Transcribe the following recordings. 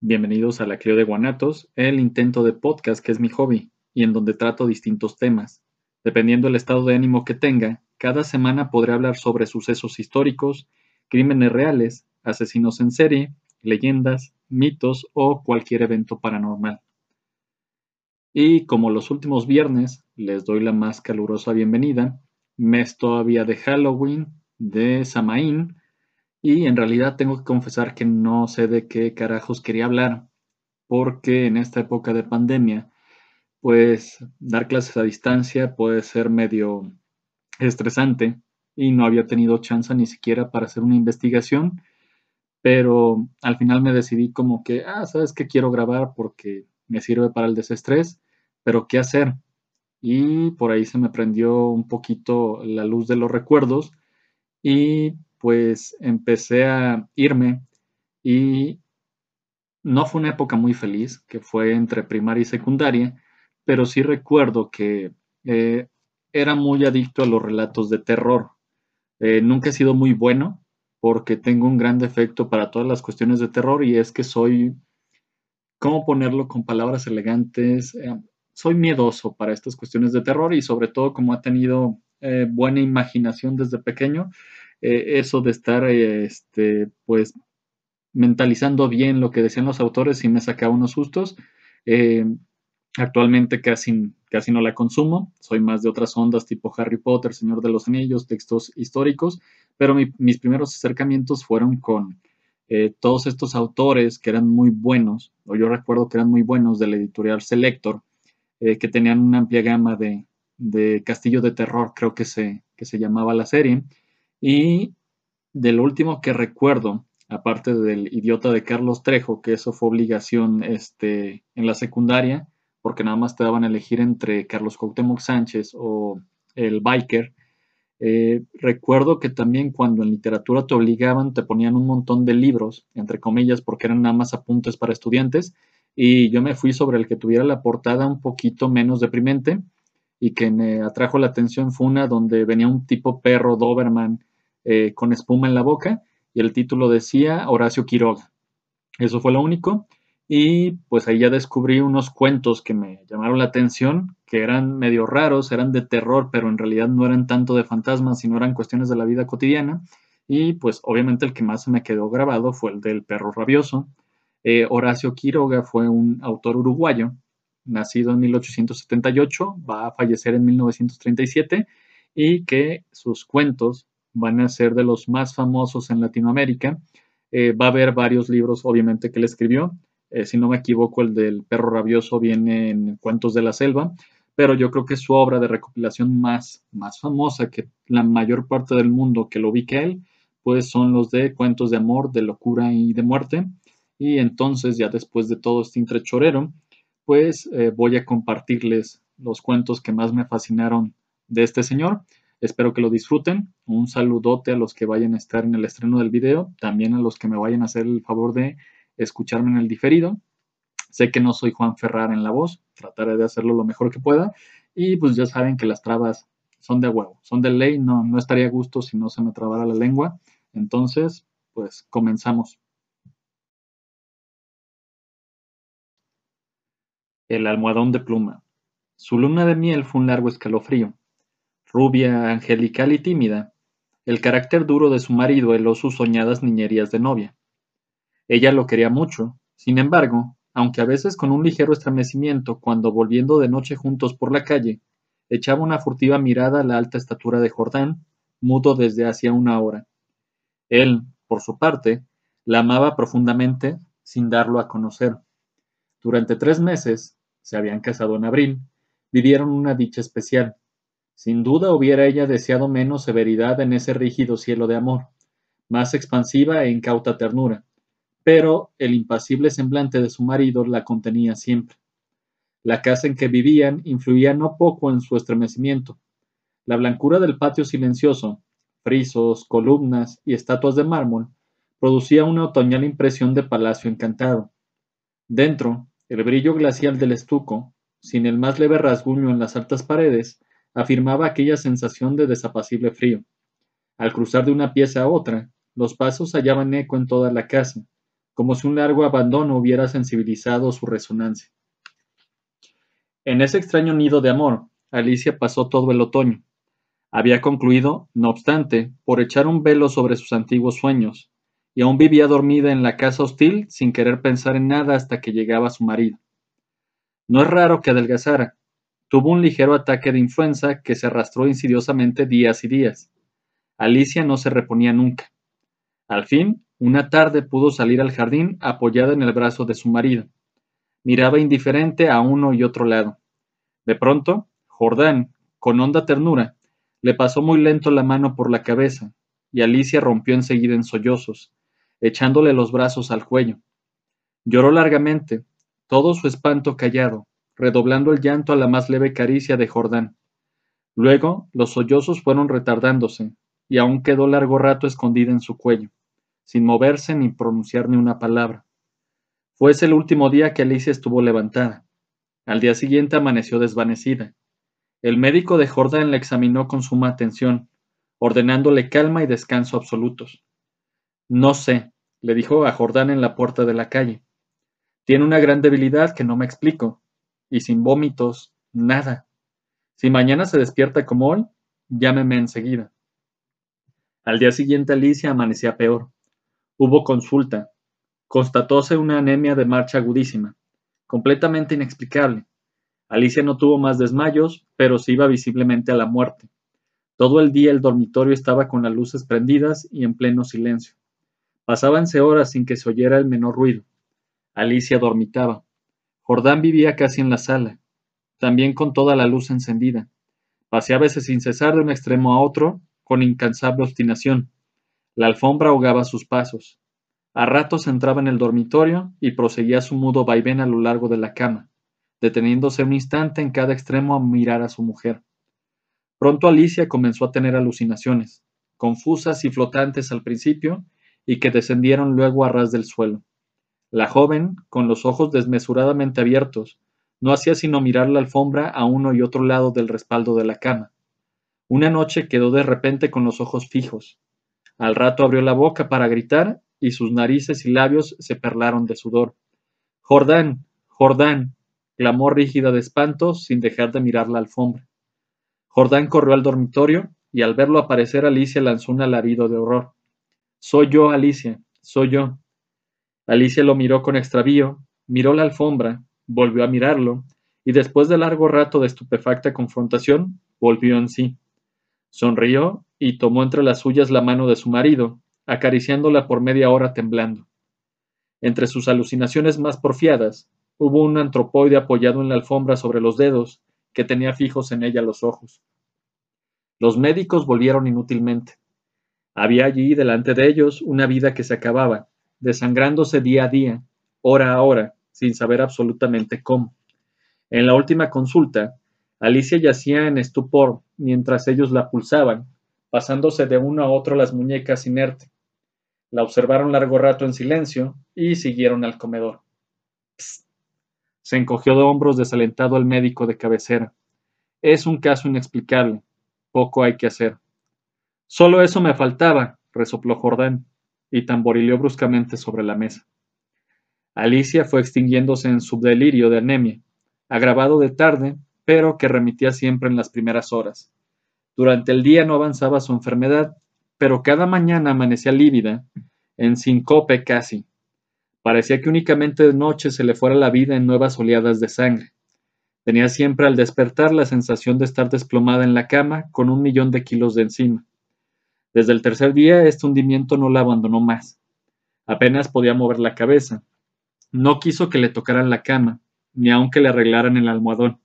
Bienvenidos a la Clio de Guanatos, el intento de podcast que es mi hobby y en donde trato distintos temas. Dependiendo del estado de ánimo que tenga, cada semana podré hablar sobre sucesos históricos, crímenes reales, asesinos en serie, leyendas, mitos o cualquier evento paranormal. Y como los últimos viernes, les doy la más calurosa bienvenida, mes todavía de Halloween, de Samaín, y en realidad tengo que confesar que no sé de qué carajos quería hablar, porque en esta época de pandemia, pues dar clases a distancia puede ser medio estresante y no había tenido chance ni siquiera para hacer una investigación, pero al final me decidí como que, ah, sabes que quiero grabar porque me sirve para el desestrés, pero ¿qué hacer? Y por ahí se me prendió un poquito la luz de los recuerdos y pues empecé a irme y no fue una época muy feliz, que fue entre primaria y secundaria, pero sí recuerdo que eh, era muy adicto a los relatos de terror. Eh, nunca he sido muy bueno porque tengo un gran defecto para todas las cuestiones de terror y es que soy, ¿cómo ponerlo con palabras elegantes? Eh, soy miedoso para estas cuestiones de terror y sobre todo como ha tenido buena imaginación desde pequeño, eh, eso de estar, este, pues, mentalizando bien lo que decían los autores y me sacaba unos sustos. Eh, actualmente casi, casi no la consumo, soy más de otras ondas tipo Harry Potter, Señor de los Anillos, textos históricos, pero mis primeros acercamientos fueron con eh, todos estos autores que eran muy buenos, o yo recuerdo que eran muy buenos de la editorial Selector, que tenían una amplia gama de, de Castillo de Terror, creo que se, que se llamaba la serie, y del último que recuerdo, aparte del idiota de Carlos Trejo, que eso fue obligación este, en la secundaria, porque nada más te daban a elegir entre Carlos Cuauhtémoc Sánchez o el biker. Eh, recuerdo que también cuando en literatura te obligaban, te ponían un montón de libros, entre comillas, porque eran nada más apuntes para estudiantes, y yo me fui sobre el que tuviera la portada un poquito menos deprimente y que me atrajo la atención fue una donde venía un tipo perro Doberman eh, con espuma en la boca y el título decía Horacio Quiroga. Eso fue lo único. Y pues ahí ya descubrí unos cuentos que me llamaron la atención, que eran medio raros, eran de terror, pero en realidad no eran tanto de fantasmas, sino eran cuestiones de la vida cotidiana. Y pues obviamente el que más me quedó grabado fue el del perro rabioso. Eh, Horacio Quiroga fue un autor uruguayo, nacido en 1878, va a fallecer en 1937 y que sus cuentos van a ser de los más famosos en Latinoamérica. Eh, va a haber varios libros, obviamente, que él escribió. Eh, si no me equivoco, el del perro rabioso viene en Cuentos de la Selva, pero yo creo que su obra de recopilación más, más famosa que la mayor parte del mundo que lo ubica él, pues son los de Cuentos de Amor, de Locura y de Muerte. Y entonces, ya después de todo este intrechorero, pues eh, voy a compartirles los cuentos que más me fascinaron de este señor. Espero que lo disfruten. Un saludote a los que vayan a estar en el estreno del video, también a los que me vayan a hacer el favor de escucharme en el diferido. Sé que no soy Juan Ferrar en la voz, trataré de hacerlo lo mejor que pueda. Y pues ya saben que las trabas son de huevo, son de ley, no, no estaría a gusto si no se me trabara la lengua. Entonces, pues comenzamos. El almohadón de pluma. Su luna de miel fue un largo escalofrío rubia, angelical y tímida, el carácter duro de su marido heló sus soñadas niñerías de novia. Ella lo quería mucho, sin embargo, aunque a veces con un ligero estremecimiento cuando volviendo de noche juntos por la calle, echaba una furtiva mirada a la alta estatura de Jordán, mudo desde hacía una hora. Él, por su parte, la amaba profundamente sin darlo a conocer. Durante tres meses, se habían casado en abril, vivieron una dicha especial. Sin duda hubiera ella deseado menos severidad en ese rígido cielo de amor, más expansiva e incauta ternura, pero el impasible semblante de su marido la contenía siempre. La casa en que vivían influía no poco en su estremecimiento. La blancura del patio silencioso, frisos, columnas y estatuas de mármol, producía una otoñal impresión de palacio encantado. Dentro, el brillo glacial del estuco, sin el más leve rasguño en las altas paredes, afirmaba aquella sensación de desapacible frío. Al cruzar de una pieza a otra, los pasos hallaban eco en toda la casa, como si un largo abandono hubiera sensibilizado su resonancia. En ese extraño nido de amor, Alicia pasó todo el otoño. Había concluido, no obstante, por echar un velo sobre sus antiguos sueños, y aún vivía dormida en la casa hostil sin querer pensar en nada hasta que llegaba su marido. No es raro que adelgazara. Tuvo un ligero ataque de influenza que se arrastró insidiosamente días y días. Alicia no se reponía nunca. Al fin, una tarde pudo salir al jardín apoyada en el brazo de su marido. Miraba indiferente a uno y otro lado. De pronto, Jordán, con honda ternura, le pasó muy lento la mano por la cabeza, y Alicia rompió enseguida en sollozos, echándole los brazos al cuello. Lloró largamente, todo su espanto callado, redoblando el llanto a la más leve caricia de Jordán. Luego los sollozos fueron retardándose, y aún quedó largo rato escondida en su cuello, sin moverse ni pronunciar ni una palabra. Fue ese el último día que Alicia estuvo levantada. Al día siguiente amaneció desvanecida. El médico de Jordán la examinó con suma atención, ordenándole calma y descanso absolutos. No sé, le dijo a Jordán en la puerta de la calle. Tiene una gran debilidad que no me explico. Y sin vómitos, nada. Si mañana se despierta como hoy, llámeme enseguida. Al día siguiente Alicia amanecía peor. Hubo consulta. Constatóse una anemia de marcha agudísima, completamente inexplicable. Alicia no tuvo más desmayos, pero se iba visiblemente a la muerte. Todo el día el dormitorio estaba con las luces prendidas y en pleno silencio. Pasábanse horas sin que se oyera el menor ruido. Alicia dormitaba. Jordán vivía casi en la sala, también con toda la luz encendida. Paseaba veces sin cesar de un extremo a otro, con incansable obstinación. La alfombra ahogaba sus pasos. A ratos entraba en el dormitorio y proseguía su mudo vaivén a lo largo de la cama, deteniéndose un instante en cada extremo a mirar a su mujer. Pronto Alicia comenzó a tener alucinaciones, confusas y flotantes al principio, y que descendieron luego a ras del suelo. La joven, con los ojos desmesuradamente abiertos, no hacía sino mirar la alfombra a uno y otro lado del respaldo de la cama. Una noche quedó de repente con los ojos fijos. Al rato abrió la boca para gritar y sus narices y labios se perlaron de sudor. Jordán, Jordán, clamó rígida de espanto sin dejar de mirar la alfombra. Jordán corrió al dormitorio y al verlo aparecer Alicia lanzó un alarido de horror. Soy yo, Alicia, soy yo. Alicia lo miró con extravío, miró la alfombra, volvió a mirarlo, y después de largo rato de estupefacta confrontación, volvió en sí. Sonrió y tomó entre las suyas la mano de su marido, acariciándola por media hora temblando. Entre sus alucinaciones más porfiadas, hubo un antropoide apoyado en la alfombra sobre los dedos, que tenía fijos en ella los ojos. Los médicos volvieron inútilmente. Había allí delante de ellos una vida que se acababa, desangrándose día a día, hora a hora, sin saber absolutamente cómo. En la última consulta, Alicia yacía en estupor mientras ellos la pulsaban, pasándose de uno a otro las muñecas inerte. La observaron largo rato en silencio y siguieron al comedor. Se encogió de hombros desalentado el médico de cabecera. Es un caso inexplicable. Poco hay que hacer. Solo eso me faltaba, resopló Jordán y tamborileó bruscamente sobre la mesa. Alicia fue extinguiéndose en su delirio de anemia, agravado de tarde, pero que remitía siempre en las primeras horas. Durante el día no avanzaba su enfermedad, pero cada mañana amanecía lívida, en sincope casi. Parecía que únicamente de noche se le fuera la vida en nuevas oleadas de sangre. Tenía siempre al despertar la sensación de estar desplomada en la cama con un millón de kilos de encima. Desde el tercer día este hundimiento no la abandonó más. Apenas podía mover la cabeza. No quiso que le tocaran la cama, ni aun que le arreglaran el almohadón.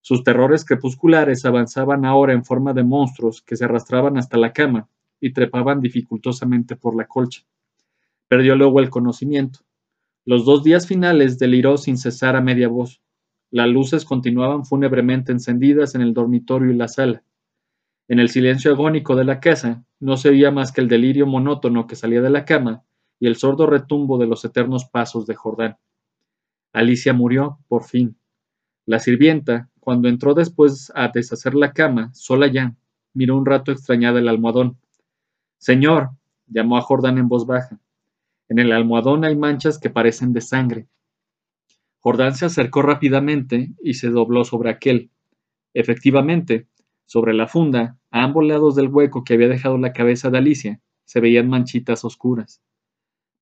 Sus terrores crepusculares avanzaban ahora en forma de monstruos que se arrastraban hasta la cama y trepaban dificultosamente por la colcha. Perdió luego el conocimiento. Los dos días finales deliró sin cesar a media voz. Las luces continuaban fúnebremente encendidas en el dormitorio y la sala. En el silencio agónico de la casa no se oía más que el delirio monótono que salía de la cama y el sordo retumbo de los eternos pasos de Jordán. Alicia murió, por fin. La sirvienta, cuando entró después a deshacer la cama, sola ya, miró un rato extrañada el almohadón. Señor, llamó a Jordán en voz baja. En el almohadón hay manchas que parecen de sangre. Jordán se acercó rápidamente y se dobló sobre aquel. Efectivamente, sobre la funda, a ambos lados del hueco que había dejado la cabeza de Alicia, se veían manchitas oscuras.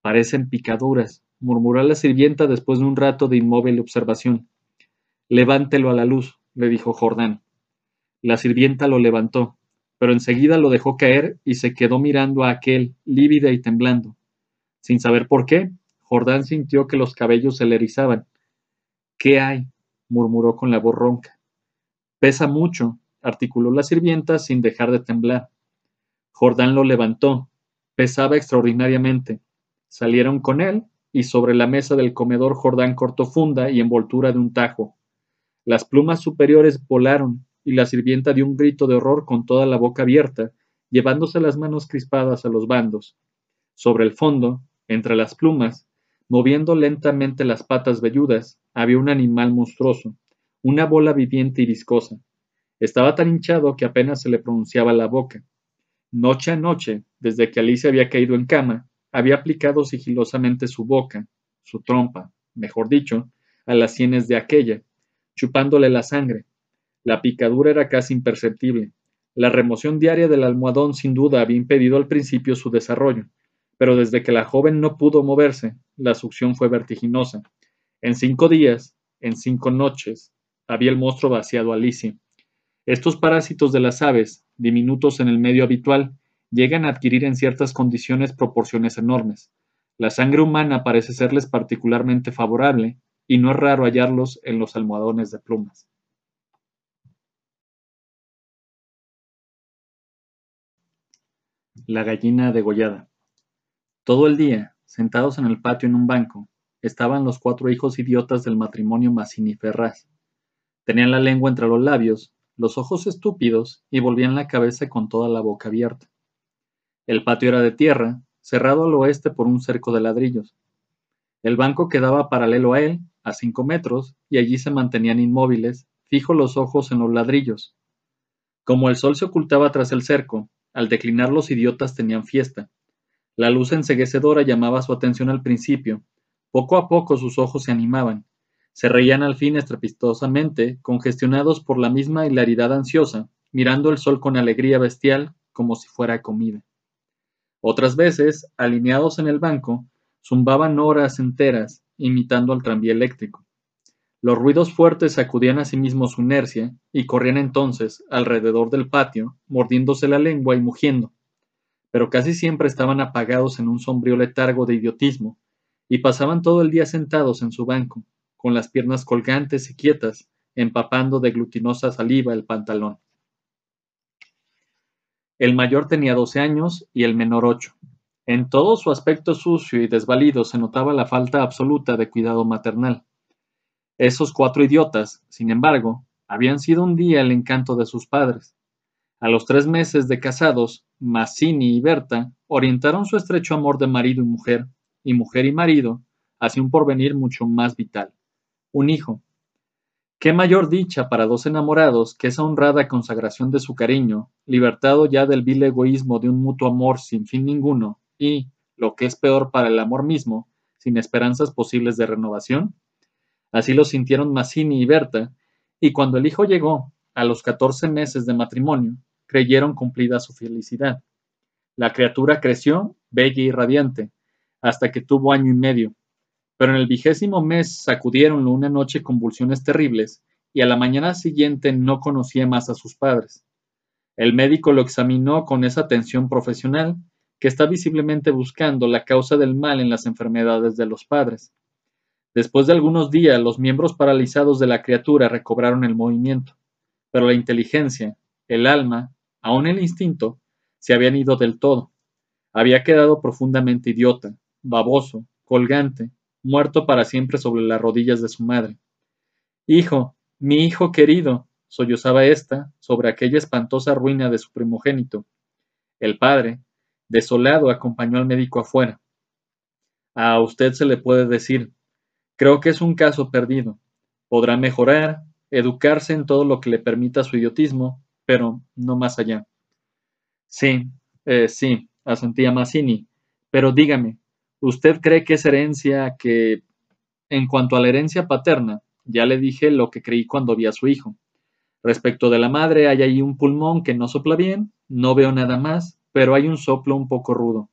Parecen picaduras, murmuró la sirvienta después de un rato de inmóvil observación. Levántelo a la luz, le dijo Jordán. La sirvienta lo levantó, pero enseguida lo dejó caer y se quedó mirando a aquel, lívida y temblando. Sin saber por qué, Jordán sintió que los cabellos se le erizaban. ¿Qué hay? murmuró con la voz ronca. Pesa mucho, articuló la sirvienta sin dejar de temblar. Jordán lo levantó. Pesaba extraordinariamente. Salieron con él y sobre la mesa del comedor Jordán cortó funda y envoltura de un tajo. Las plumas superiores volaron y la sirvienta dio un grito de horror con toda la boca abierta, llevándose las manos crispadas a los bandos. Sobre el fondo, entre las plumas, moviendo lentamente las patas velludas, había un animal monstruoso, una bola viviente y viscosa. Estaba tan hinchado que apenas se le pronunciaba la boca. Noche a noche, desde que Alicia había caído en cama, había aplicado sigilosamente su boca, su trompa, mejor dicho, a las sienes de aquella, chupándole la sangre. La picadura era casi imperceptible. La remoción diaria del almohadón sin duda había impedido al principio su desarrollo, pero desde que la joven no pudo moverse, la succión fue vertiginosa. En cinco días, en cinco noches, había el monstruo vaciado a Alicia. Estos parásitos de las aves, diminutos en el medio habitual, llegan a adquirir en ciertas condiciones proporciones enormes. La sangre humana parece serles particularmente favorable, y no es raro hallarlos en los almohadones de plumas. La gallina degollada. Todo el día, sentados en el patio en un banco, estaban los cuatro hijos idiotas del matrimonio Massini Ferraz. Tenían la lengua entre los labios los ojos estúpidos y volvían la cabeza con toda la boca abierta. El patio era de tierra, cerrado al oeste por un cerco de ladrillos. El banco quedaba paralelo a él, a cinco metros, y allí se mantenían inmóviles, fijos los ojos en los ladrillos. Como el sol se ocultaba tras el cerco, al declinar los idiotas tenían fiesta. La luz enseguecedora llamaba su atención al principio. Poco a poco sus ojos se animaban, se reían al fin estrepitosamente, congestionados por la misma hilaridad ansiosa, mirando el sol con alegría bestial como si fuera comida. Otras veces, alineados en el banco, zumbaban horas enteras, imitando al tranvía eléctrico. Los ruidos fuertes sacudían a sí mismos su inercia y corrían entonces alrededor del patio, mordiéndose la lengua y mugiendo. Pero casi siempre estaban apagados en un sombrío letargo de idiotismo, y pasaban todo el día sentados en su banco, con las piernas colgantes y quietas, empapando de glutinosa saliva el pantalón. El mayor tenía doce años y el menor ocho. En todo su aspecto sucio y desvalido se notaba la falta absoluta de cuidado maternal. Esos cuatro idiotas, sin embargo, habían sido un día el encanto de sus padres. A los tres meses de casados, Mazzini y Berta orientaron su estrecho amor de marido y mujer, y mujer y marido, hacia un porvenir mucho más vital un hijo. Qué mayor dicha para dos enamorados que esa honrada consagración de su cariño, libertado ya del vil egoísmo de un mutuo amor sin fin ninguno y, lo que es peor para el amor mismo, sin esperanzas posibles de renovación? Así lo sintieron Mazzini y Berta, y cuando el hijo llegó, a los catorce meses de matrimonio, creyeron cumplida su felicidad. La criatura creció, bella y radiante, hasta que tuvo año y medio, pero en el vigésimo mes sacudieronlo una noche convulsiones terribles, y a la mañana siguiente no conocía más a sus padres. El médico lo examinó con esa atención profesional que está visiblemente buscando la causa del mal en las enfermedades de los padres. Después de algunos días, los miembros paralizados de la criatura recobraron el movimiento, pero la inteligencia, el alma, aun el instinto, se habían ido del todo. Había quedado profundamente idiota, baboso, colgante, muerto para siempre sobre las rodillas de su madre. Hijo, mi hijo querido, sollozaba ésta sobre aquella espantosa ruina de su primogénito. El padre, desolado, acompañó al médico afuera. A usted se le puede decir, creo que es un caso perdido. Podrá mejorar, educarse en todo lo que le permita su idiotismo, pero no más allá. Sí, eh, sí, asentía Mazzini, pero dígame, Usted cree que es herencia que, en cuanto a la herencia paterna, ya le dije lo que creí cuando vi a su hijo. Respecto de la madre, hay ahí un pulmón que no sopla bien, no veo nada más, pero hay un soplo un poco rudo.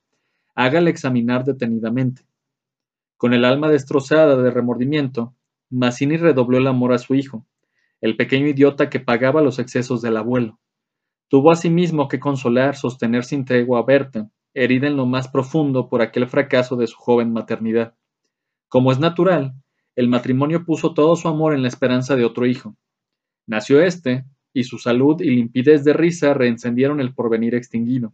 Hágale examinar detenidamente. Con el alma destrozada de remordimiento, Mazzini redobló el amor a su hijo, el pequeño idiota que pagaba los excesos del abuelo. Tuvo asimismo que consolar, sostener sin tregua a Berta, herida en lo más profundo por aquel fracaso de su joven maternidad. Como es natural, el matrimonio puso todo su amor en la esperanza de otro hijo. Nació éste, y su salud y limpidez de risa reencendieron el porvenir extinguido.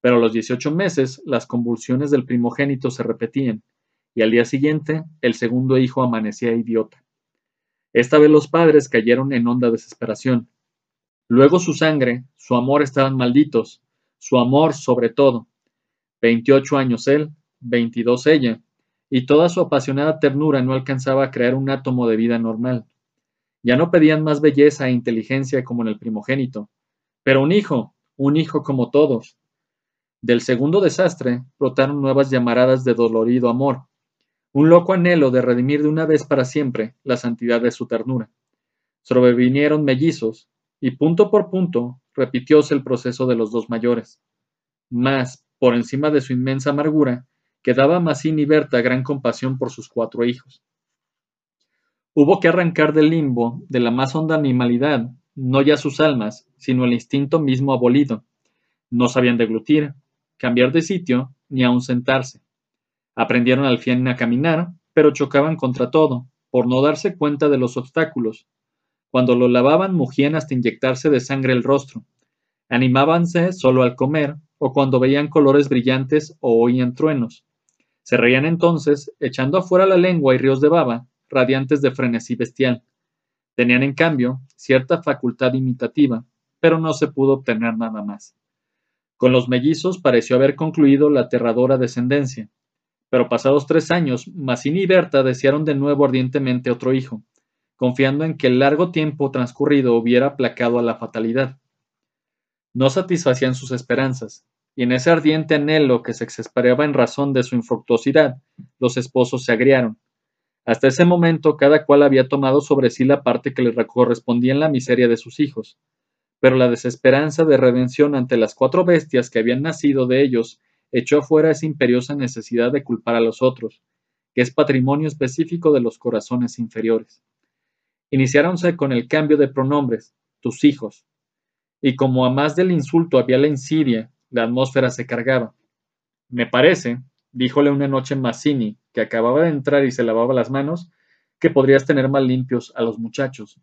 Pero a los dieciocho meses las convulsiones del primogénito se repetían, y al día siguiente el segundo hijo amanecía idiota. Esta vez los padres cayeron en honda desesperación. Luego su sangre, su amor estaban malditos, su amor sobre todo, 28 años él, 22 ella, y toda su apasionada ternura no alcanzaba a crear un átomo de vida normal. Ya no pedían más belleza e inteligencia como en el primogénito, pero un hijo, un hijo como todos. Del segundo desastre brotaron nuevas llamaradas de dolorido amor, un loco anhelo de redimir de una vez para siempre la santidad de su ternura. Sobrevinieron mellizos, y punto por punto repitióse el proceso de los dos mayores. Mas, por encima de su inmensa amargura, quedaba Mazzini y Berta gran compasión por sus cuatro hijos. Hubo que arrancar del limbo, de la más honda animalidad, no ya sus almas, sino el instinto mismo abolido. No sabían deglutir, cambiar de sitio, ni aun sentarse. Aprendieron al fin a caminar, pero chocaban contra todo, por no darse cuenta de los obstáculos. Cuando lo lavaban mugían hasta inyectarse de sangre el rostro. Animábanse solo al comer, o cuando veían colores brillantes o oían truenos. Se reían entonces, echando afuera la lengua y ríos de baba, radiantes de frenesí bestial. Tenían, en cambio, cierta facultad imitativa, pero no se pudo obtener nada más. Con los mellizos pareció haber concluido la aterradora descendencia, pero pasados tres años, Mazzini y Berta desearon de nuevo ardientemente otro hijo, confiando en que el largo tiempo transcurrido hubiera aplacado a la fatalidad. No satisfacían sus esperanzas, y en ese ardiente anhelo que se exasperaba en razón de su infructuosidad, los esposos se agriaron. Hasta ese momento cada cual había tomado sobre sí la parte que le correspondía en la miseria de sus hijos, pero la desesperanza de redención ante las cuatro bestias que habían nacido de ellos echó afuera esa imperiosa necesidad de culpar a los otros, que es patrimonio específico de los corazones inferiores. Iniciáronse con el cambio de pronombres, tus hijos, y como a más del insulto había la insidia, la atmósfera se cargaba. Me parece, díjole una noche Mazzini, que acababa de entrar y se lavaba las manos, que podrías tener más limpios a los muchachos.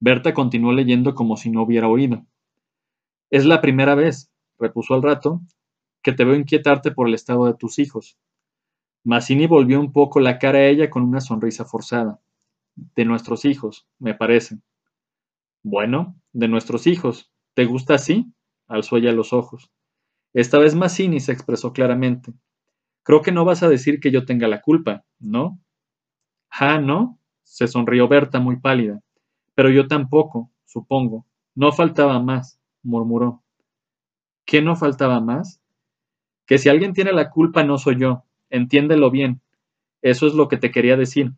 Berta continuó leyendo como si no hubiera oído. Es la primera vez, repuso al rato, que te veo inquietarte por el estado de tus hijos. Mazzini volvió un poco la cara a ella con una sonrisa forzada. De nuestros hijos, me parece. Bueno, de nuestros hijos. ¿Te gusta así? Alzó ella los ojos. Esta vez Mazzini se expresó claramente. Creo que no vas a decir que yo tenga la culpa, ¿no? Ah, ¿no? se sonrió Berta muy pálida. Pero yo tampoco, supongo. No faltaba más, murmuró. ¿Qué no faltaba más? Que si alguien tiene la culpa no soy yo. Entiéndelo bien. Eso es lo que te quería decir.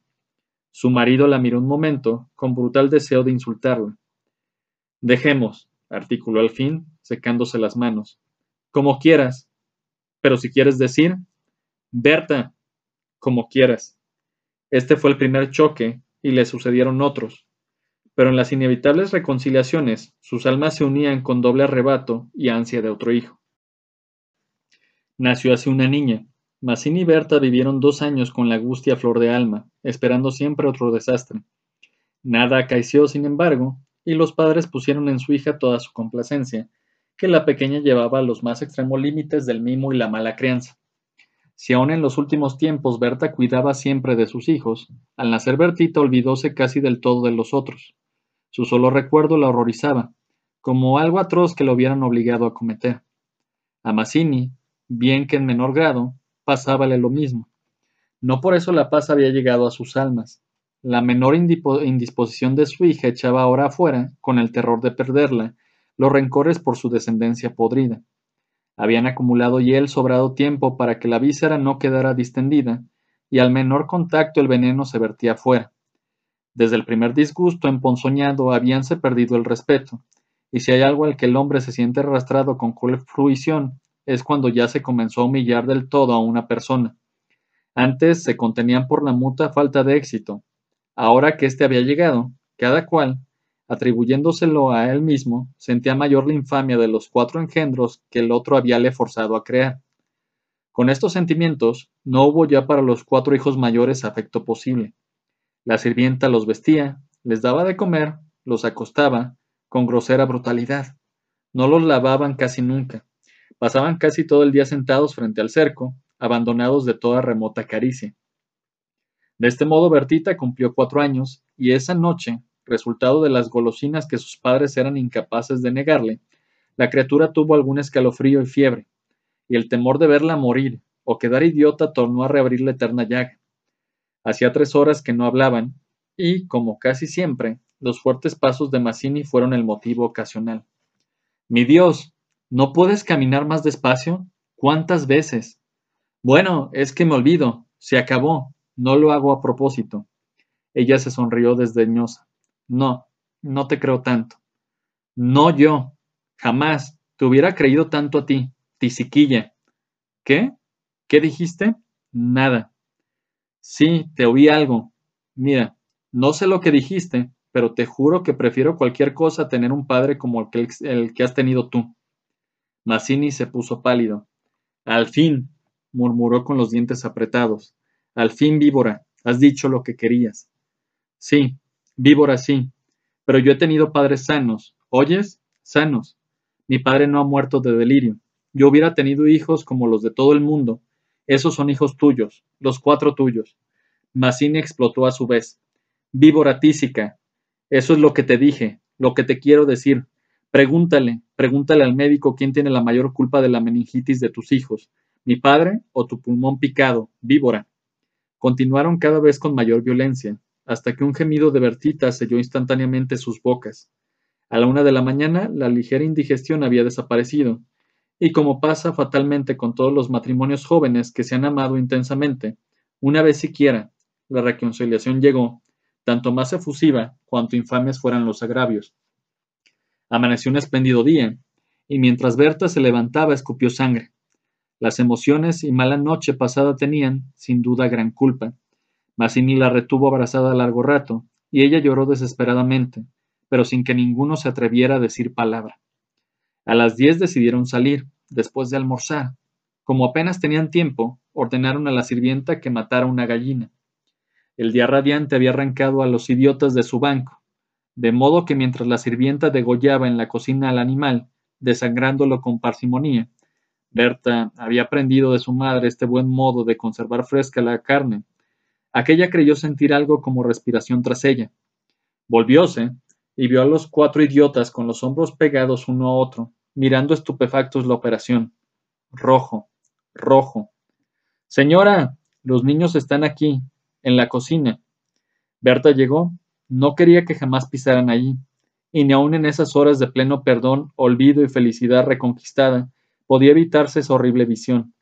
Su marido la miró un momento, con brutal deseo de insultarla. Dejemos, articuló al fin, secándose las manos. Como quieras. Pero si quieres decir. Berta. Como quieras. Este fue el primer choque, y le sucedieron otros. Pero en las inevitables reconciliaciones, sus almas se unían con doble arrebato y ansia de otro hijo. Nació así una niña. Mazzini y Berta vivieron dos años con la angustia flor de alma, esperando siempre otro desastre. Nada acaeció, sin embargo, y los padres pusieron en su hija toda su complacencia, que la pequeña llevaba a los más extremos límites del mimo y la mala crianza. Si aún en los últimos tiempos Berta cuidaba siempre de sus hijos, al nacer Bertita olvidóse casi del todo de los otros. Su solo recuerdo la horrorizaba, como algo atroz que lo hubieran obligado a cometer. A Mazzini, bien que en menor grado, pasábale lo mismo. No por eso la paz había llegado a sus almas, la menor indisposición de su hija echaba ahora afuera, con el terror de perderla, los rencores por su descendencia podrida. Habían acumulado hiel sobrado tiempo para que la víscera no quedara distendida, y al menor contacto el veneno se vertía fuera. Desde el primer disgusto emponzoñado habíanse perdido el respeto, y si hay algo al que el hombre se siente arrastrado con fruición, es cuando ya se comenzó a humillar del todo a una persona. Antes se contenían por la muta falta de éxito. Ahora que éste había llegado, cada cual, atribuyéndoselo a él mismo, sentía mayor la infamia de los cuatro engendros que el otro habíale forzado a crear. Con estos sentimientos, no hubo ya para los cuatro hijos mayores afecto posible. La sirvienta los vestía, les daba de comer, los acostaba, con grosera brutalidad. No los lavaban casi nunca. Pasaban casi todo el día sentados frente al cerco, abandonados de toda remota caricia. De este modo Bertita cumplió cuatro años, y esa noche, resultado de las golosinas que sus padres eran incapaces de negarle, la criatura tuvo algún escalofrío y fiebre, y el temor de verla morir o quedar idiota tornó a reabrir la eterna llaga. Hacía tres horas que no hablaban, y, como casi siempre, los fuertes pasos de Mazzini fueron el motivo ocasional. Mi Dios, ¿no puedes caminar más despacio? ¿Cuántas veces? Bueno, es que me olvido, se acabó, no lo hago a propósito. Ella se sonrió desdeñosa. No, no te creo tanto. No yo, jamás, te hubiera creído tanto a ti, tisiquilla. ¿Qué? ¿Qué dijiste? Nada. Sí, te oí algo. Mira, no sé lo que dijiste, pero te juro que prefiero cualquier cosa a tener un padre como el que, el que has tenido tú. Mazzini se puso pálido. Al fin, murmuró con los dientes apretados. Al fin, víbora, has dicho lo que querías. Sí, víbora sí, pero yo he tenido padres sanos. ¿Oyes? Sanos. Mi padre no ha muerto de delirio. Yo hubiera tenido hijos como los de todo el mundo, esos son hijos tuyos, los cuatro tuyos. Mazzini explotó a su vez. Víbora tísica. Eso es lo que te dije, lo que te quiero decir. Pregúntale, pregúntale al médico quién tiene la mayor culpa de la meningitis de tus hijos, mi padre o tu pulmón picado, víbora. Continuaron cada vez con mayor violencia, hasta que un gemido de Bertita selló instantáneamente sus bocas. A la una de la mañana la ligera indigestión había desaparecido, y como pasa fatalmente con todos los matrimonios jóvenes que se han amado intensamente, una vez siquiera la reconciliación llegó, tanto más efusiva cuanto infames fueran los agravios. Amaneció un espléndido día, y mientras Berta se levantaba escupió sangre. Las emociones y mala noche pasada tenían, sin duda, gran culpa. Mazzini la retuvo abrazada largo rato, y ella lloró desesperadamente, pero sin que ninguno se atreviera a decir palabra. A las diez decidieron salir, después de almorzar. Como apenas tenían tiempo, ordenaron a la sirvienta que matara una gallina. El día radiante había arrancado a los idiotas de su banco, de modo que mientras la sirvienta degollaba en la cocina al animal, desangrándolo con parsimonía, Berta había aprendido de su madre este buen modo de conservar fresca la carne. Aquella creyó sentir algo como respiración tras ella. Volvióse, y vio a los cuatro idiotas con los hombros pegados uno a otro, mirando estupefactos la operación. Rojo, rojo. Señora, los niños están aquí, en la cocina. Berta llegó, no quería que jamás pisaran allí, y ni aun en esas horas de pleno perdón, olvido y felicidad reconquistada, podía evitarse esa horrible visión.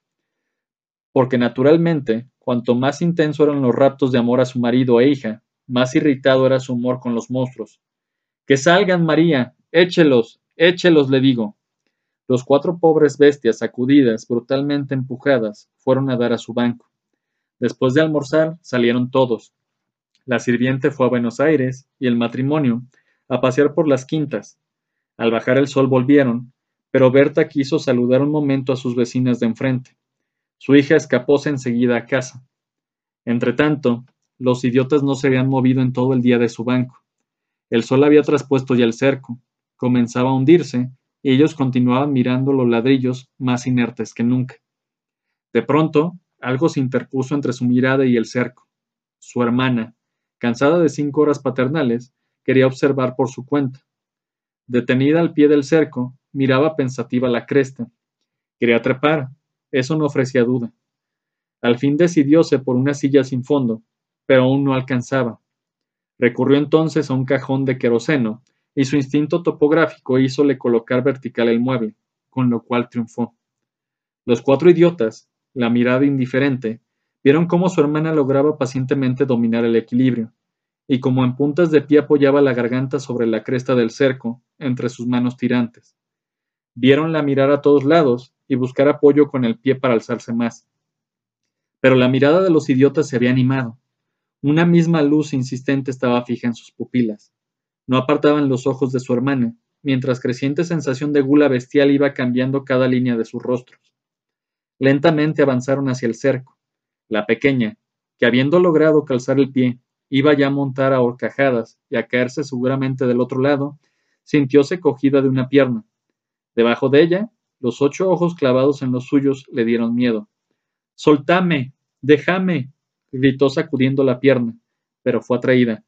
Porque naturalmente, cuanto más intenso eran los raptos de amor a su marido e hija, más irritado era su humor con los monstruos, que salgan, María. Échelos, échelos, le digo. Los cuatro pobres bestias, sacudidas, brutalmente empujadas, fueron a dar a su banco. Después de almorzar, salieron todos. La sirviente fue a Buenos Aires y el matrimonio a pasear por las quintas. Al bajar el sol volvieron, pero Berta quiso saludar un momento a sus vecinas de enfrente. Su hija escapóse enseguida a casa. Entretanto, los idiotas no se habían movido en todo el día de su banco. El sol había traspuesto ya el cerco, comenzaba a hundirse, y ellos continuaban mirando los ladrillos más inertes que nunca. De pronto, algo se interpuso entre su mirada y el cerco. Su hermana, cansada de cinco horas paternales, quería observar por su cuenta. Detenida al pie del cerco, miraba pensativa la cresta. Quería trepar, eso no ofrecía duda. Al fin decidióse por una silla sin fondo, pero aún no alcanzaba. Recurrió entonces a un cajón de queroseno, y su instinto topográfico hízole colocar vertical el mueble, con lo cual triunfó. Los cuatro idiotas, la mirada indiferente, vieron cómo su hermana lograba pacientemente dominar el equilibrio, y como en puntas de pie apoyaba la garganta sobre la cresta del cerco, entre sus manos tirantes. Vieronla mirar a todos lados y buscar apoyo con el pie para alzarse más. Pero la mirada de los idiotas se había animado. Una misma luz insistente estaba fija en sus pupilas. No apartaban los ojos de su hermana, mientras creciente sensación de gula bestial iba cambiando cada línea de sus rostros. Lentamente avanzaron hacia el cerco. La pequeña, que habiendo logrado calzar el pie, iba ya a montar a horcajadas y a caerse seguramente del otro lado, sintióse cogida de una pierna. Debajo de ella, los ocho ojos clavados en los suyos le dieron miedo. Soltame, déjame, gritó sacudiendo la pierna, pero fue atraída.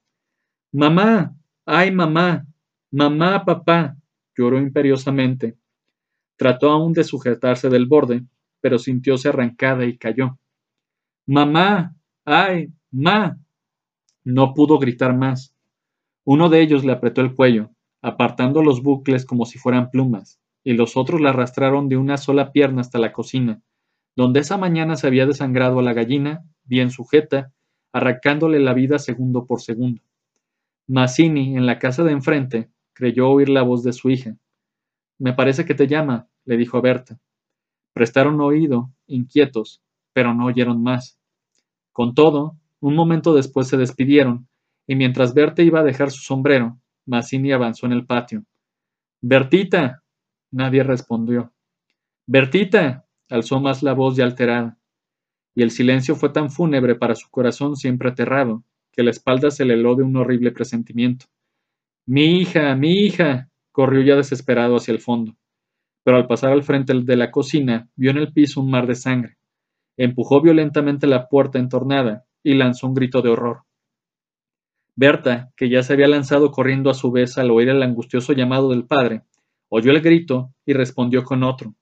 Mamá, ay mamá, mamá, papá, lloró imperiosamente. Trató aún de sujetarse del borde, pero sintióse arrancada y cayó. Mamá, ay, ma. No pudo gritar más. Uno de ellos le apretó el cuello, apartando los bucles como si fueran plumas, y los otros la arrastraron de una sola pierna hasta la cocina, donde esa mañana se había desangrado a la gallina, bien sujeta, arrancándole la vida segundo por segundo. Mazzini, en la casa de enfrente, creyó oír la voz de su hija. Me parece que te llama, le dijo a Berta. Prestaron oído, inquietos, pero no oyeron más. Con todo, un momento después se despidieron, y mientras Berta iba a dejar su sombrero, Mazzini avanzó en el patio. Bertita. Nadie respondió. Bertita alzó más la voz ya alterada, y el silencio fue tan fúnebre para su corazón siempre aterrado, que la espalda se le heló de un horrible presentimiento. Mi hija, mi hija. corrió ya desesperado hacia el fondo, pero al pasar al frente de la cocina vio en el piso un mar de sangre. Empujó violentamente la puerta entornada y lanzó un grito de horror. Berta, que ya se había lanzado corriendo a su vez al oír el angustioso llamado del padre, oyó el grito y respondió con otro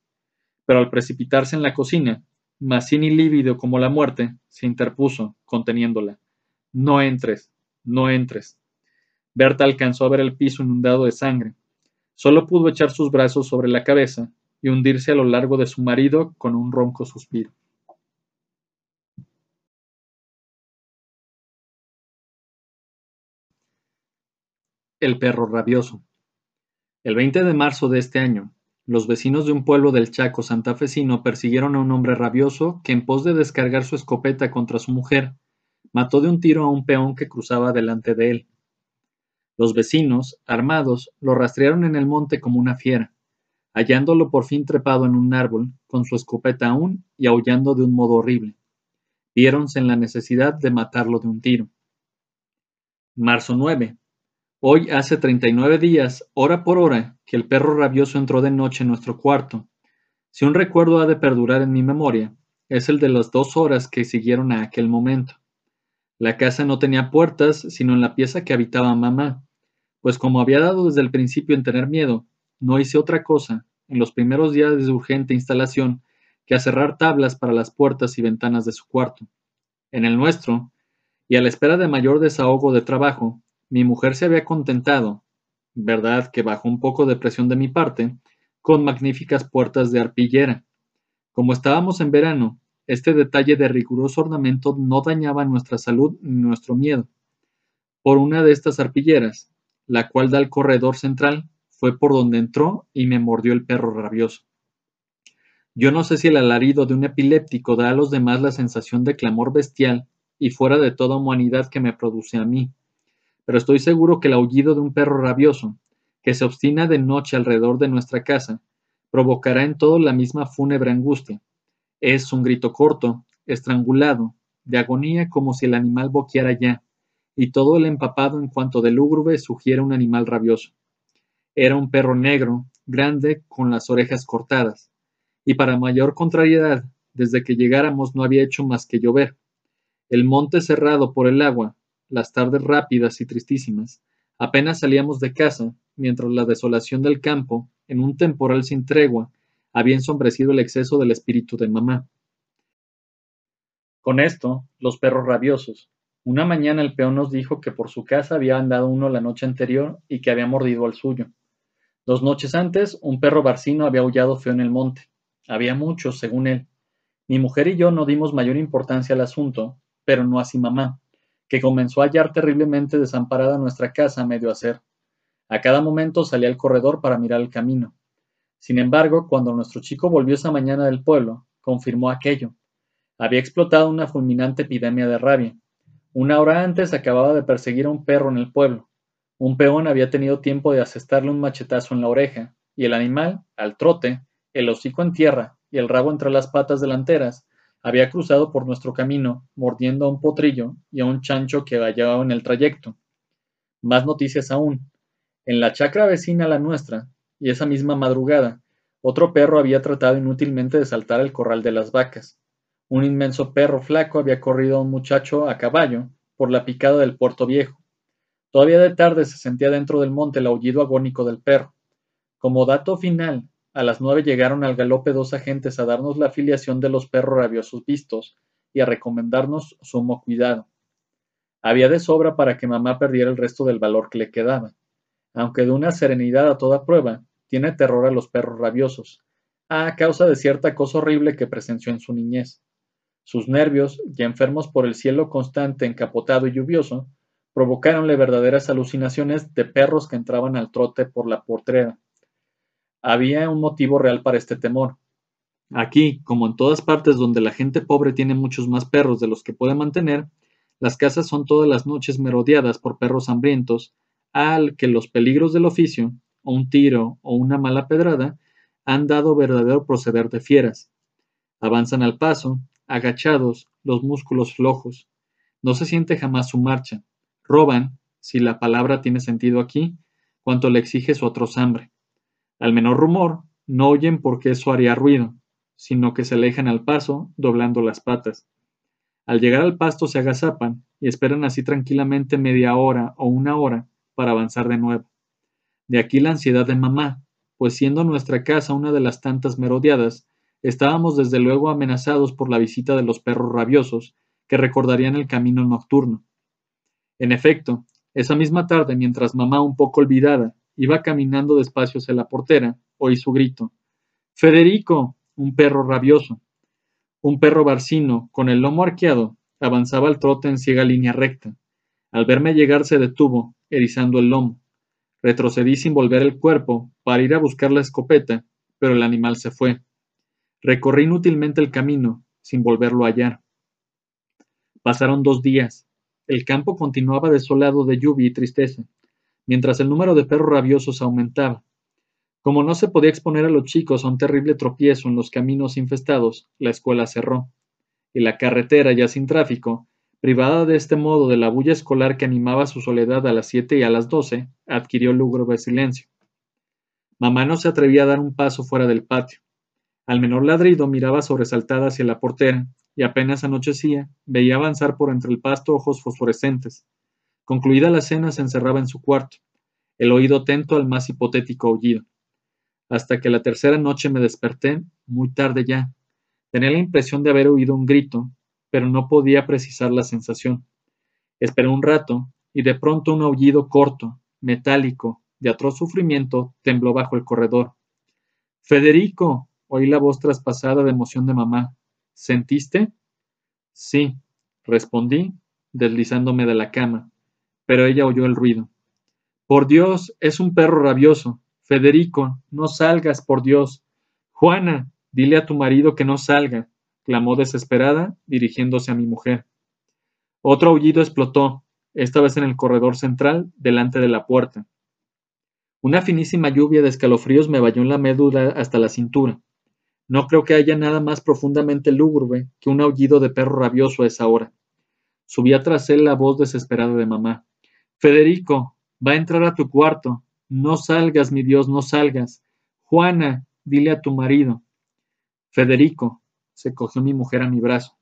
pero al precipitarse en la cocina, Mazzini lívido como la muerte, se interpuso, conteniéndola. No entres, no entres. Berta alcanzó a ver el piso inundado de sangre. Solo pudo echar sus brazos sobre la cabeza y hundirse a lo largo de su marido con un ronco suspiro. El perro rabioso. El 20 de marzo de este año, los vecinos de un pueblo del Chaco santafesino persiguieron a un hombre rabioso que, en pos de descargar su escopeta contra su mujer, mató de un tiro a un peón que cruzaba delante de él. Los vecinos, armados, lo rastrearon en el monte como una fiera, hallándolo por fin trepado en un árbol, con su escopeta aún y aullando de un modo horrible. Viéronse en la necesidad de matarlo de un tiro. Marzo 9. Hoy hace treinta y nueve días, hora por hora, que el perro rabioso entró de noche en nuestro cuarto. Si un recuerdo ha de perdurar en mi memoria, es el de las dos horas que siguieron a aquel momento. La casa no tenía puertas, sino en la pieza que habitaba mamá, pues como había dado desde el principio en tener miedo, no hice otra cosa, en los primeros días de su urgente instalación, que a cerrar tablas para las puertas y ventanas de su cuarto. En el nuestro, y a la espera de mayor desahogo de trabajo, mi mujer se había contentado, verdad que bajo un poco de presión de mi parte, con magníficas puertas de arpillera. Como estábamos en verano, este detalle de riguroso ornamento no dañaba nuestra salud ni nuestro miedo. Por una de estas arpilleras, la cual da al corredor central, fue por donde entró y me mordió el perro rabioso. Yo no sé si el alarido de un epiléptico da a los demás la sensación de clamor bestial y fuera de toda humanidad que me produce a mí pero estoy seguro que el aullido de un perro rabioso, que se obstina de noche alrededor de nuestra casa, provocará en todo la misma fúnebre angustia. Es un grito corto, estrangulado, de agonía como si el animal boqueara ya, y todo el empapado en cuanto de lúgubre sugiere un animal rabioso. Era un perro negro, grande, con las orejas cortadas, y para mayor contrariedad, desde que llegáramos no había hecho más que llover. El monte cerrado por el agua, las tardes rápidas y tristísimas, apenas salíamos de casa, mientras la desolación del campo, en un temporal sin tregua, había ensombrecido el exceso del espíritu de mamá. Con esto, los perros rabiosos. Una mañana el peón nos dijo que por su casa había andado uno la noche anterior y que había mordido al suyo. Dos noches antes, un perro barcino había aullado feo en el monte. Había muchos, según él. Mi mujer y yo no dimos mayor importancia al asunto, pero no así mamá, que comenzó a hallar terriblemente desamparada nuestra casa a medio hacer. A cada momento salía al corredor para mirar el camino. Sin embargo, cuando nuestro chico volvió esa mañana del pueblo, confirmó aquello. Había explotado una fulminante epidemia de rabia. Una hora antes acababa de perseguir a un perro en el pueblo. Un peón había tenido tiempo de asestarle un machetazo en la oreja, y el animal, al trote, el hocico en tierra y el rabo entre las patas delanteras, había cruzado por nuestro camino, mordiendo a un potrillo y a un chancho que hallaba en el trayecto. Más noticias aún. En la chacra vecina a la nuestra, y esa misma madrugada, otro perro había tratado inútilmente de saltar el corral de las vacas. Un inmenso perro flaco había corrido a un muchacho a caballo por la picada del puerto viejo. Todavía de tarde se sentía dentro del monte el aullido agónico del perro. Como dato final, a las nueve llegaron al galope dos agentes a darnos la afiliación de los perros rabiosos vistos y a recomendarnos sumo cuidado. Había de sobra para que mamá perdiera el resto del valor que le quedaba. Aunque de una serenidad a toda prueba, tiene terror a los perros rabiosos, a causa de cierta cosa horrible que presenció en su niñez. Sus nervios, ya enfermos por el cielo constante, encapotado y lluvioso, provocaronle verdaderas alucinaciones de perros que entraban al trote por la portrera. Había un motivo real para este temor. Aquí, como en todas partes donde la gente pobre tiene muchos más perros de los que puede mantener, las casas son todas las noches merodeadas por perros hambrientos, al que los peligros del oficio, o un tiro o una mala pedrada, han dado verdadero proceder de fieras. Avanzan al paso, agachados, los músculos flojos. No se siente jamás su marcha. Roban, si la palabra tiene sentido aquí, cuanto le exige su atroz hambre. Al menor rumor, no oyen porque eso haría ruido, sino que se alejan al paso, doblando las patas. Al llegar al pasto se agazapan y esperan así tranquilamente media hora o una hora para avanzar de nuevo. De aquí la ansiedad de mamá, pues siendo nuestra casa una de las tantas merodeadas, estábamos desde luego amenazados por la visita de los perros rabiosos que recordarían el camino nocturno. En efecto, esa misma tarde, mientras mamá, un poco olvidada, Iba caminando despacio hacia la portera, oí su grito. Federico, un perro rabioso. Un perro barcino, con el lomo arqueado, avanzaba al trote en ciega línea recta. Al verme llegar se detuvo, erizando el lomo. Retrocedí sin volver el cuerpo para ir a buscar la escopeta, pero el animal se fue. Recorrí inútilmente el camino, sin volverlo a hallar. Pasaron dos días. El campo continuaba desolado de lluvia y tristeza mientras el número de perros rabiosos aumentaba. Como no se podía exponer a los chicos a un terrible tropiezo en los caminos infestados, la escuela cerró, y la carretera, ya sin tráfico, privada de este modo de la bulla escolar que animaba su soledad a las siete y a las doce, adquirió lúgubre silencio. Mamá no se atrevía a dar un paso fuera del patio. Al menor ladrido miraba sobresaltada hacia la portera, y apenas anochecía, veía avanzar por entre el pasto ojos fosforescentes, Concluida la cena se encerraba en su cuarto, el oído atento al más hipotético aullido. Hasta que la tercera noche me desperté, muy tarde ya. Tenía la impresión de haber oído un grito, pero no podía precisar la sensación. Esperé un rato, y de pronto un aullido corto, metálico, de atroz sufrimiento, tembló bajo el corredor. Federico, oí la voz traspasada de emoción de mamá. ¿Sentiste? Sí, respondí, deslizándome de la cama pero ella oyó el ruido. Por Dios, es un perro rabioso. Federico, no salgas, por Dios. Juana, dile a tu marido que no salga, clamó desesperada, dirigiéndose a mi mujer. Otro aullido explotó, esta vez en el corredor central, delante de la puerta. Una finísima lluvia de escalofríos me valló en la médula hasta la cintura. No creo que haya nada más profundamente lúgubre que un aullido de perro rabioso a esa hora. Subía tras él la voz desesperada de mamá. Federico, va a entrar a tu cuarto. No salgas, mi Dios, no salgas. Juana, dile a tu marido. Federico, se cogió mi mujer a mi brazo.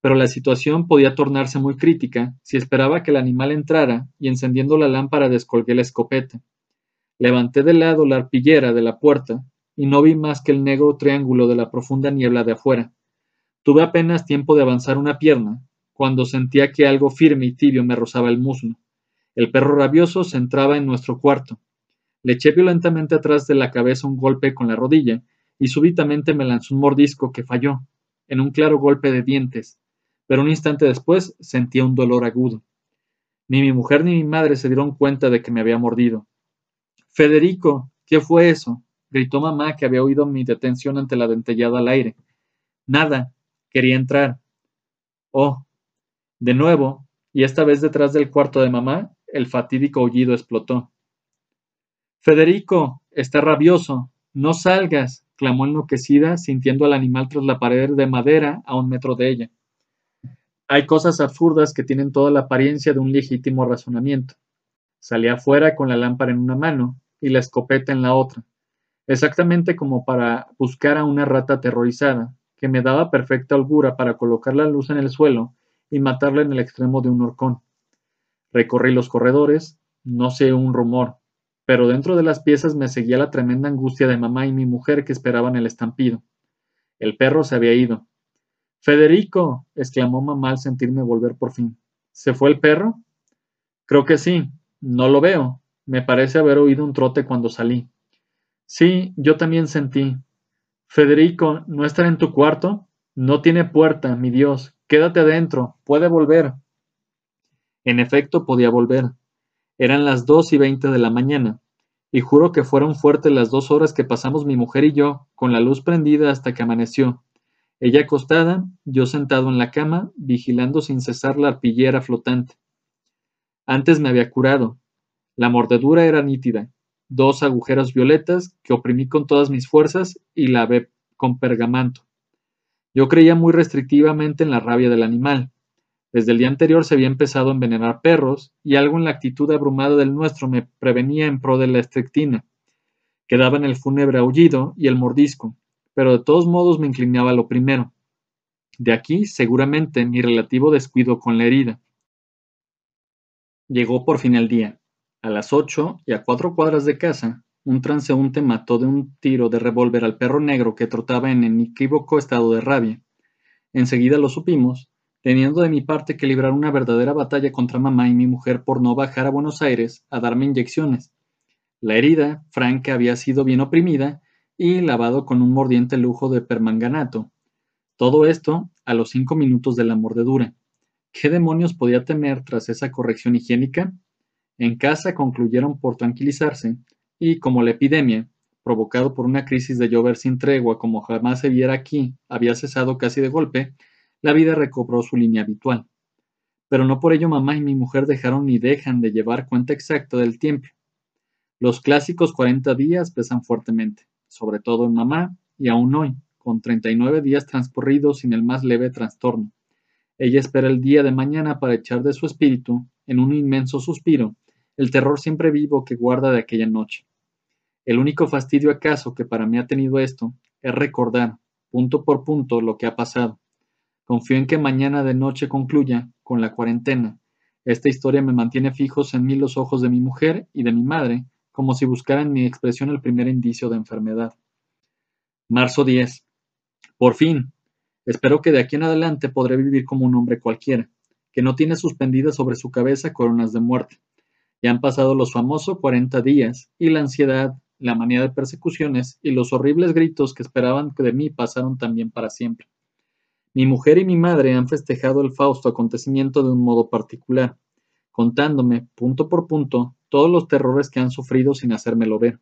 Pero la situación podía tornarse muy crítica si esperaba que el animal entrara y encendiendo la lámpara descolgué la escopeta. Levanté de lado la arpillera de la puerta y no vi más que el negro triángulo de la profunda niebla de afuera. Tuve apenas tiempo de avanzar una pierna cuando sentía que algo firme y tibio me rozaba el muslo. El perro rabioso se entraba en nuestro cuarto. Le eché violentamente atrás de la cabeza un golpe con la rodilla y súbitamente me lanzó un mordisco que falló, en un claro golpe de dientes, pero un instante después sentía un dolor agudo. Ni mi mujer ni mi madre se dieron cuenta de que me había mordido. Federico, ¿qué fue eso? gritó mamá que había oído mi detención ante la dentellada al aire. Nada, quería entrar. Oh, de nuevo, y esta vez detrás del cuarto de mamá, el fatídico aullido explotó. Federico, está rabioso. No salgas, clamó enloquecida, sintiendo al animal tras la pared de madera a un metro de ella. Hay cosas absurdas que tienen toda la apariencia de un legítimo razonamiento. Salí afuera con la lámpara en una mano y la escopeta en la otra, exactamente como para buscar a una rata aterrorizada, que me daba perfecta holgura para colocar la luz en el suelo y matarla en el extremo de un horcón. Recorrí los corredores, no sé un rumor, pero dentro de las piezas me seguía la tremenda angustia de mamá y mi mujer que esperaban el estampido. El perro se había ido. Federico, exclamó mamá al sentirme volver por fin. ¿Se fue el perro? Creo que sí. No lo veo. Me parece haber oído un trote cuando salí. Sí, yo también sentí. Federico, ¿no estará en tu cuarto? No tiene puerta, mi Dios. Quédate adentro. Puede volver. En efecto, podía volver. Eran las dos y veinte de la mañana, y juro que fueron fuertes las dos horas que pasamos mi mujer y yo, con la luz prendida hasta que amaneció. Ella acostada, yo sentado en la cama, vigilando sin cesar la arpillera flotante. Antes me había curado. La mordedura era nítida, dos agujeros violetas que oprimí con todas mis fuerzas y lavé con pergamanto. Yo creía muy restrictivamente en la rabia del animal. Desde el día anterior se había empezado a envenenar perros y algo en la actitud abrumada del nuestro me prevenía en pro de la estrictina. Quedaban el fúnebre aullido y el mordisco, pero de todos modos me inclinaba a lo primero. De aquí, seguramente, mi relativo descuido con la herida. Llegó por fin el día. A las ocho y a cuatro cuadras de casa, un transeúnte mató de un tiro de revólver al perro negro que trotaba en inequívoco estado de rabia. Enseguida lo supimos, teniendo de mi parte que librar una verdadera batalla contra mamá y mi mujer por no bajar a Buenos Aires a darme inyecciones. La herida, franca, había sido bien oprimida y lavado con un mordiente lujo de permanganato. Todo esto a los cinco minutos de la mordedura. ¿Qué demonios podía temer tras esa corrección higiénica? En casa concluyeron por tranquilizarse, y como la epidemia, provocado por una crisis de llover sin tregua como jamás se viera aquí, había cesado casi de golpe, la vida recobró su línea habitual. Pero no por ello mamá y mi mujer dejaron ni dejan de llevar cuenta exacta del tiempo. Los clásicos 40 días pesan fuertemente, sobre todo en mamá y aún hoy, con 39 días transcurridos sin el más leve trastorno. Ella espera el día de mañana para echar de su espíritu, en un inmenso suspiro, el terror siempre vivo que guarda de aquella noche. El único fastidio acaso que para mí ha tenido esto es recordar, punto por punto, lo que ha pasado. Confío en que mañana de noche concluya con la cuarentena. Esta historia me mantiene fijos en mí los ojos de mi mujer y de mi madre, como si buscaran mi expresión el primer indicio de enfermedad. Marzo 10. Por fin. Espero que de aquí en adelante podré vivir como un hombre cualquiera, que no tiene suspendidas sobre su cabeza coronas de muerte. Ya han pasado los famosos 40 días, y la ansiedad, la manía de persecuciones y los horribles gritos que esperaban de mí pasaron también para siempre. Mi mujer y mi madre han festejado el fausto acontecimiento de un modo particular, contándome, punto por punto, todos los terrores que han sufrido sin hacérmelo ver.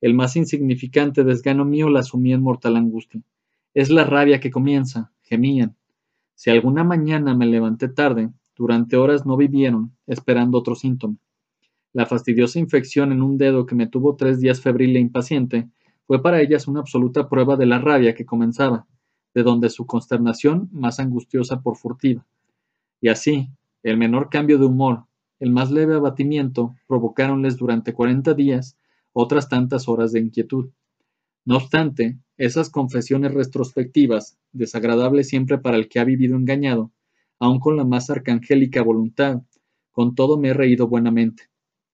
El más insignificante desgano mío la sumía en mortal angustia. Es la rabia que comienza, gemían. Si alguna mañana me levanté tarde, durante horas no vivieron, esperando otro síntoma. La fastidiosa infección en un dedo que me tuvo tres días febril e impaciente fue para ellas una absoluta prueba de la rabia que comenzaba, de donde su consternación más angustiosa por furtiva. Y así, el menor cambio de humor, el más leve abatimiento, provocáronles durante cuarenta días otras tantas horas de inquietud. No obstante, esas confesiones retrospectivas, desagradables siempre para el que ha vivido engañado, aun con la más arcangélica voluntad, con todo me he reído buenamente.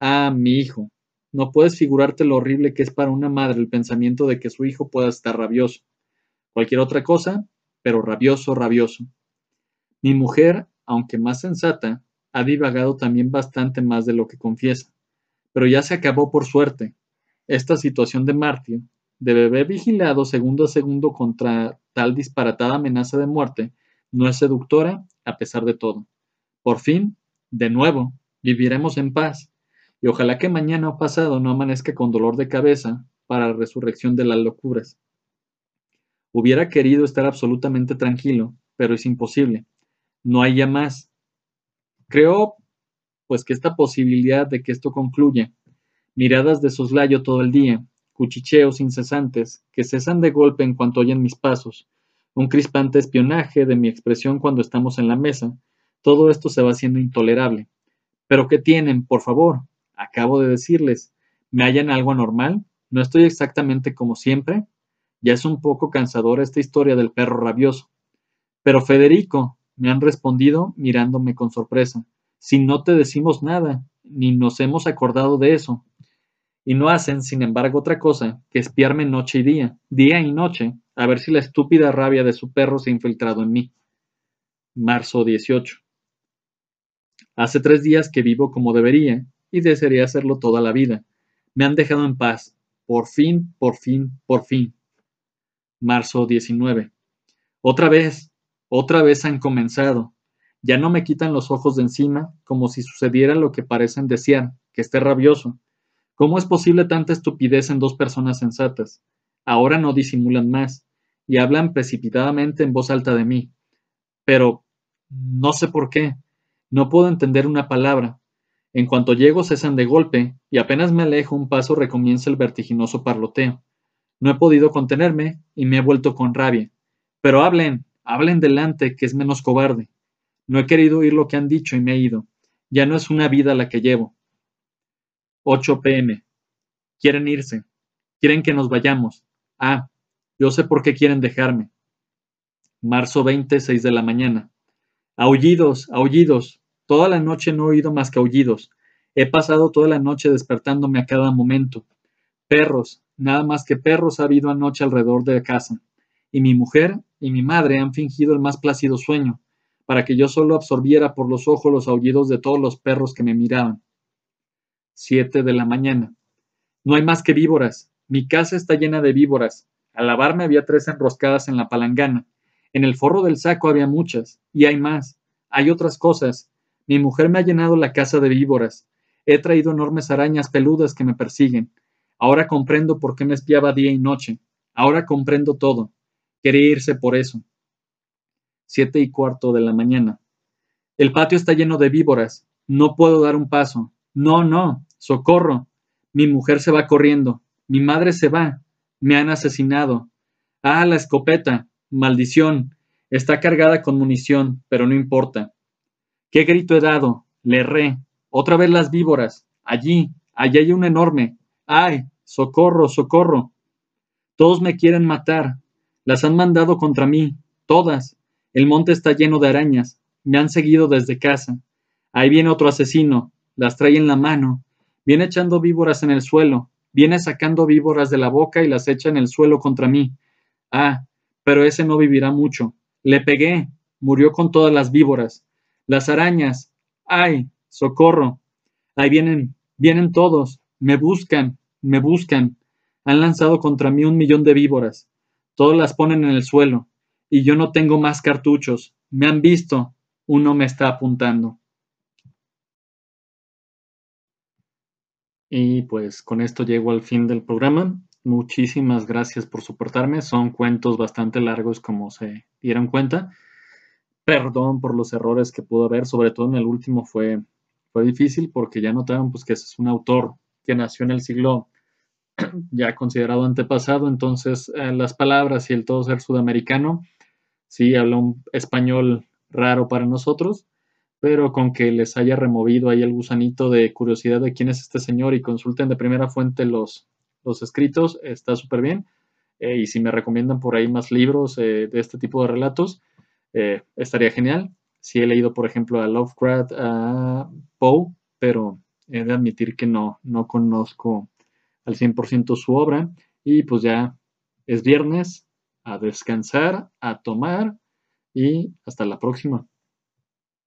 Ah, mi hijo. No puedes figurarte lo horrible que es para una madre el pensamiento de que su hijo pueda estar rabioso. Cualquier otra cosa, pero rabioso, rabioso. Mi mujer, aunque más sensata, ha divagado también bastante más de lo que confiesa. Pero ya se acabó por suerte. Esta situación de mártir, de bebé vigilado segundo a segundo contra tal disparatada amenaza de muerte, no es seductora a pesar de todo. Por fin, de nuevo, viviremos en paz, y ojalá que mañana o pasado no amanezca con dolor de cabeza para la resurrección de las locuras. Hubiera querido estar absolutamente tranquilo, pero es imposible. No hay ya más. Creo, pues, que esta posibilidad de que esto concluya, miradas de soslayo todo el día, cuchicheos incesantes, que cesan de golpe en cuanto oyen mis pasos, un crispante espionaje de mi expresión cuando estamos en la mesa, todo esto se va haciendo intolerable. ¿Pero qué tienen, por favor? Acabo de decirles, ¿me hallan algo anormal? ¿No estoy exactamente como siempre? Ya es un poco cansadora esta historia del perro rabioso. Pero Federico, me han respondido mirándome con sorpresa, si no te decimos nada, ni nos hemos acordado de eso. Y no hacen, sin embargo, otra cosa que espiarme noche y día, día y noche, a ver si la estúpida rabia de su perro se ha infiltrado en mí. Marzo 18. Hace tres días que vivo como debería, y desearía hacerlo toda la vida. Me han dejado en paz. Por fin, por fin, por fin. Marzo 19. Otra vez, otra vez han comenzado. Ya no me quitan los ojos de encima, como si sucediera lo que parecen desear, que esté rabioso. ¿Cómo es posible tanta estupidez en dos personas sensatas? Ahora no disimulan más, y hablan precipitadamente en voz alta de mí. Pero, no sé por qué, no puedo entender una palabra. En cuanto llego cesan de golpe, y apenas me alejo un paso recomienza el vertiginoso parloteo. No he podido contenerme y me he vuelto con rabia. Pero hablen, hablen delante, que es menos cobarde. No he querido oír lo que han dicho y me he ido. Ya no es una vida la que llevo. 8 pm. Quieren irse. Quieren que nos vayamos. Ah, yo sé por qué quieren dejarme. Marzo 20, 6 de la mañana. Aullidos, aullidos. Toda la noche no he oído más que aullidos. He pasado toda la noche despertándome a cada momento. Perros, nada más que perros ha habido anoche alrededor de la casa, y mi mujer y mi madre han fingido el más plácido sueño, para que yo solo absorbiera por los ojos los aullidos de todos los perros que me miraban. Siete de la mañana. No hay más que víboras. Mi casa está llena de víboras. Al lavarme había tres enroscadas en la palangana. En el forro del saco había muchas. Y hay más. Hay otras cosas. Mi mujer me ha llenado la casa de víboras. He traído enormes arañas peludas que me persiguen. Ahora comprendo por qué me espiaba día y noche. Ahora comprendo todo. Quería irse por eso. Siete y cuarto de la mañana. El patio está lleno de víboras. No puedo dar un paso. No, no. Socorro. Mi mujer se va corriendo. Mi madre se va. Me han asesinado. Ah, la escopeta. Maldición. Está cargada con munición, pero no importa. ¿Qué grito he dado? Le erré. Otra vez las víboras. Allí. Allí hay un enorme. ¡Ay! ¡Socorro! ¡Socorro! Todos me quieren matar. Las han mandado contra mí. Todas. El monte está lleno de arañas. Me han seguido desde casa. Ahí viene otro asesino. Las trae en la mano. Viene echando víboras en el suelo. Viene sacando víboras de la boca y las echa en el suelo contra mí. Ah, pero ese no vivirá mucho. Le pegué. Murió con todas las víboras. Las arañas. ¡Ay! ¡Socorro! Ahí vienen, vienen todos. Me buscan, me buscan. Han lanzado contra mí un millón de víboras. Todos las ponen en el suelo. Y yo no tengo más cartuchos. Me han visto. Uno me está apuntando. Y pues con esto llego al fin del programa. Muchísimas gracias por soportarme. Son cuentos bastante largos como se dieron cuenta. Perdón por los errores que pudo haber, sobre todo en el último fue, fue difícil porque ya notaron pues, que es un autor que nació en el siglo ya considerado antepasado, entonces eh, las palabras y el todo ser sudamericano, sí habla un español raro para nosotros, pero con que les haya removido ahí el gusanito de curiosidad de quién es este señor y consulten de primera fuente los, los escritos, está súper bien. Eh, y si me recomiendan por ahí más libros eh, de este tipo de relatos, estaría genial. Sí he leído, por ejemplo, a Lovecraft, a Poe, pero he de admitir que no, no conozco al 100% su obra y pues ya es viernes, a descansar, a tomar y hasta la próxima.